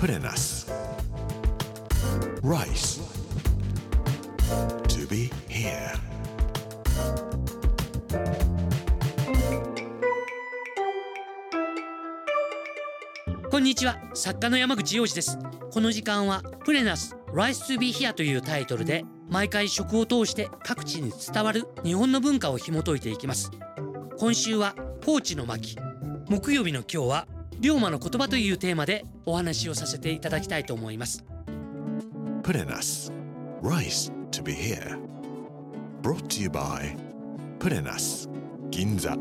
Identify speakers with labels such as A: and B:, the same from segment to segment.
A: Put in us. Rice. To be here.
B: こんにちは作家の山口洋二ですこの時間はプレナス Rice to be here というタイトルで毎回食を通して各地に伝わる日本の文化を紐解いていきます今週は高知の巻木曜日の今日は龍馬の言葉というテーマでお話をさせていただきたいと思います
A: us. Rice to be here. Brought to you by us. Ginza.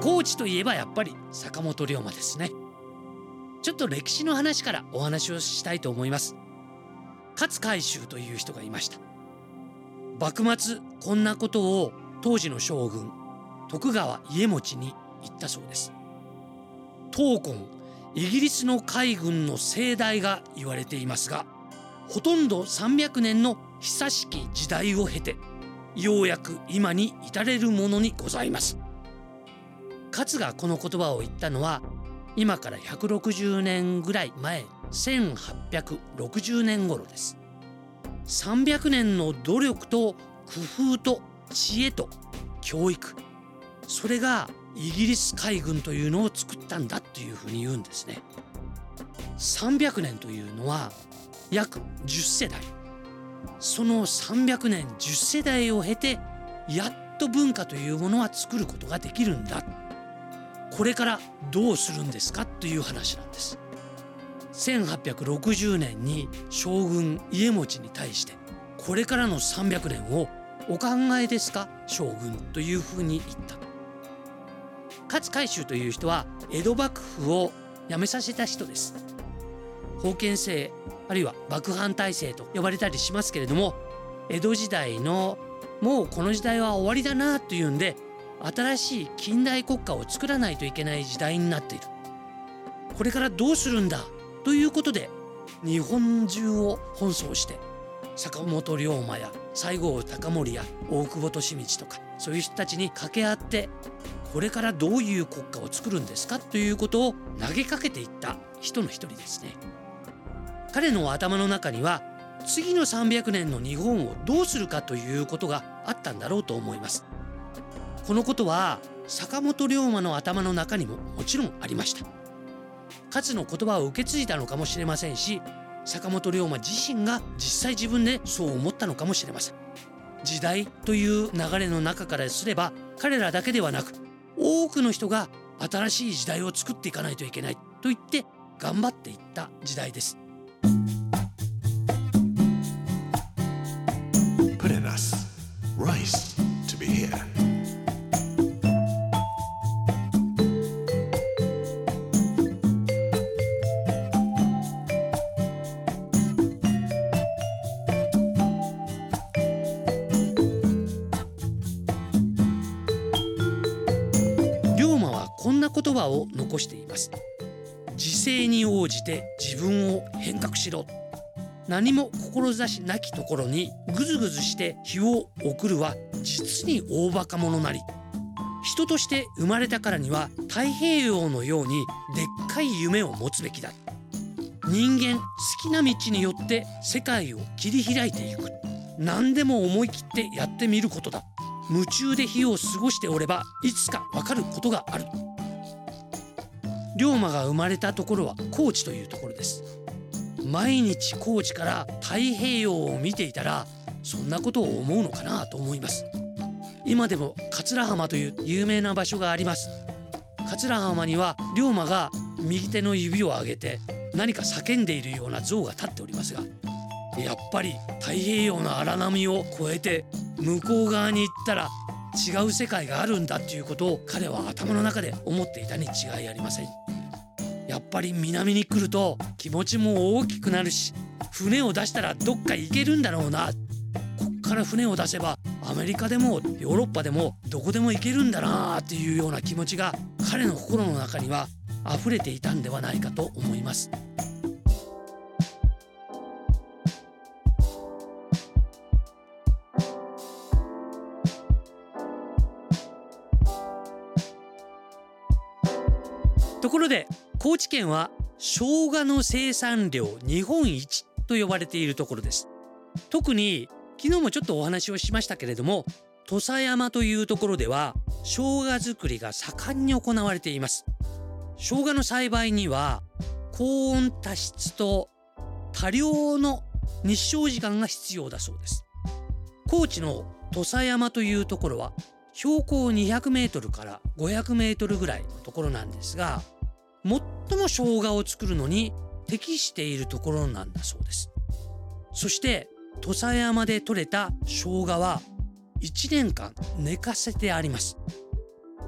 B: 高知といえばやっぱり坂本龍馬ですねちょっと歴史の話からお話をしたいと思います勝海舟という人がいました幕末こんなことを当時の将軍徳川家茂に言ったそうです。闘魂イギリスの海軍の盛大が言われていますがほとんど300年の久しき時代を経てようやく今に至れるものにございます。勝がこの言葉を言ったのは今から160年ぐらい前1860年頃です。300年の努力と工夫と知恵と教育。それがイギリス海軍というのを作ったんだっていうふうに言うんですね。300年というのは約10世代その300年10世代を経てやっと文化というものは作ることができるんだ。これからどうするんですかという話なんです。1860年に将軍家茂に対してこれからの300年をお考えですか？将軍というふうに言った。勝海舟という人は江戸幕府を辞めさせた人です。封建制あるいは幕藩体制と呼ばれたりしますけれども江戸時代のもうこの時代は終わりだなというんで新しい近代国家を作らないといけない時代になっている。これからどうするんだ？ということで日本中を奔走して坂本龍馬や西郷隆盛や大久保利通とかそういう人たちに掛け合ってこれからどういう国家を作るんですか？ということを投げかけていった人の一人ですね。彼の頭の中には次の300年の日本をどうするかということがあったんだろうと思います。このことは坂本龍馬の頭の中にももちろんありました。勝の言葉を受け継いだのかもしれませんし坂本龍馬自身が実際自分でそう思ったのかもしれません。時代という流れの中からすれば彼らだけではなく多くの人が新しい時代を作っていかないといけないと言って頑張っていった時代です。言葉を残しています。時勢に応じて自分を変革しろ。何も志なきところにぐずぐずして日を送るは実に大バカ者なり。人として生まれたからには太平洋のようにでっかい夢を持つべきだ。人間好きな道によって世界を切り開いていく。何でも思い切ってやってみることだ。夢中で日を過ごしておればいつかわかることがある。龍馬が生まれたところは高知というところです。毎日高知から太平洋を見ていたらそんなことを思うのかなと思います。今でも桂浜という有名な場所があります。桂浜には龍馬が右手の指を上げて何か叫んでいるような像が立っておりますがやっぱり太平洋の荒波を越えて向こう側に行ったら違う世界があるんだっていうことを彼は頭の中で思っていたに違いありません。やっぱり南に来ると気持ちも大きくなるし船を出したらどっか行けるんだろうなこっから船を出せばアメリカでもヨーロッパでもどこでも行けるんだなっていうような気持ちが彼の心の中には溢れていたんではないかと思います。ところで高知県は生姜の生産量日本一と呼ばれているところです。特に昨日もちょっとお話をしましたけれども土佐山というところでは生姜作りが盛んに行われています。生姜の栽培には高温多湿と多量の日照時間が必要だそうです。高知の土佐山というところは標高200メートルから500メートルぐらいのところなんですが最も生姜を作るのに適しているところなんだそうです。そして土佐山で採れた生姜は1年間寝かせてあります。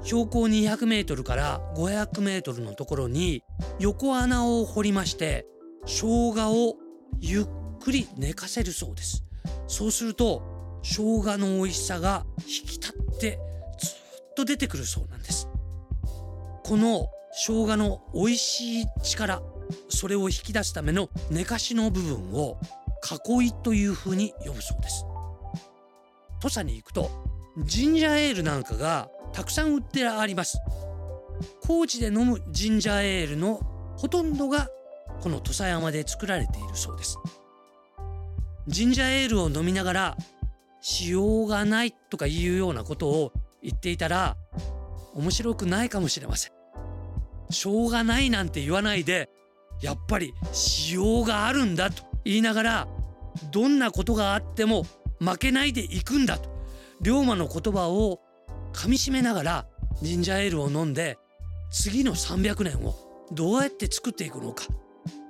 B: 標高200メートルから500メートルのところに横穴を掘りまして生姜をゆっくり寝かせるそうです。そうすると生姜の美味しさが引き立ってずっと出てくるそうなんです。この生姜の美味しい力それを引き出すための寝かしの部分を囲いというふうに呼ぶそうです。土佐に行くとジンジャーエールなんかがたくさん売ってあります。高知で飲むジンジャーエールのほとんどがこの土佐山で作られているそうです。ジンジャーエールを飲みながらしようがないとかいうようなことを言っていたら面白くないかもしれません。しょうがないなんて言わないでやっぱりしようがあるんだと言いながらどんなことがあっても負けないでいくんだと。龍馬の言葉を噛みしめながらジンジャーエールを飲んで次の300年をどうやって作っていくのか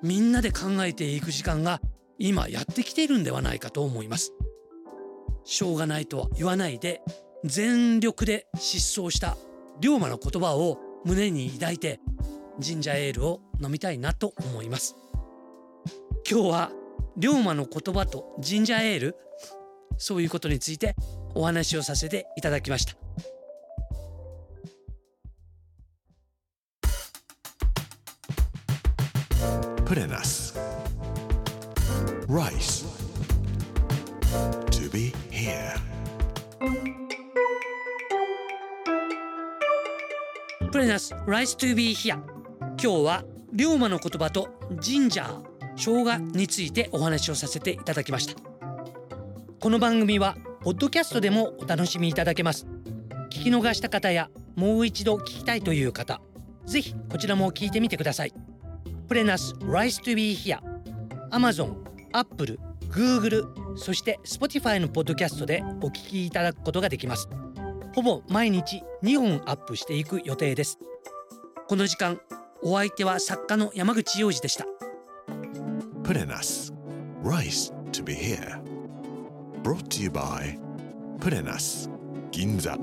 B: みんなで考えていく時間が今やってきているんではないかと思います。しょうがないとは言わないで全力で失踪した龍馬の言葉を胸に抱いてジンジャーエールを飲みたいなと思います。今日は龍馬の言葉とジンジャーエールそういうことについてお話をさせていただきました。
A: プレナス。
B: プレナス Rice to be here. 今日は龍馬の言葉とジンジャー生姜についてお話をさせていただきました。この番組はポッドキャストでもお楽しみいただけます。聞き逃した方やもう一度聞きたいという方ぜひこちらも聞いてみてください。プレナス Rice to be here. Amazon、Apple、Google そして Spotify のポッドキャストでお聞きいただくことができます。ほぼ毎日2本アップしていく予定です。この時間お相手は作家の山口洋次でした「
A: プレナス」「Rice to be here」「Brought to you by プレナス銀座」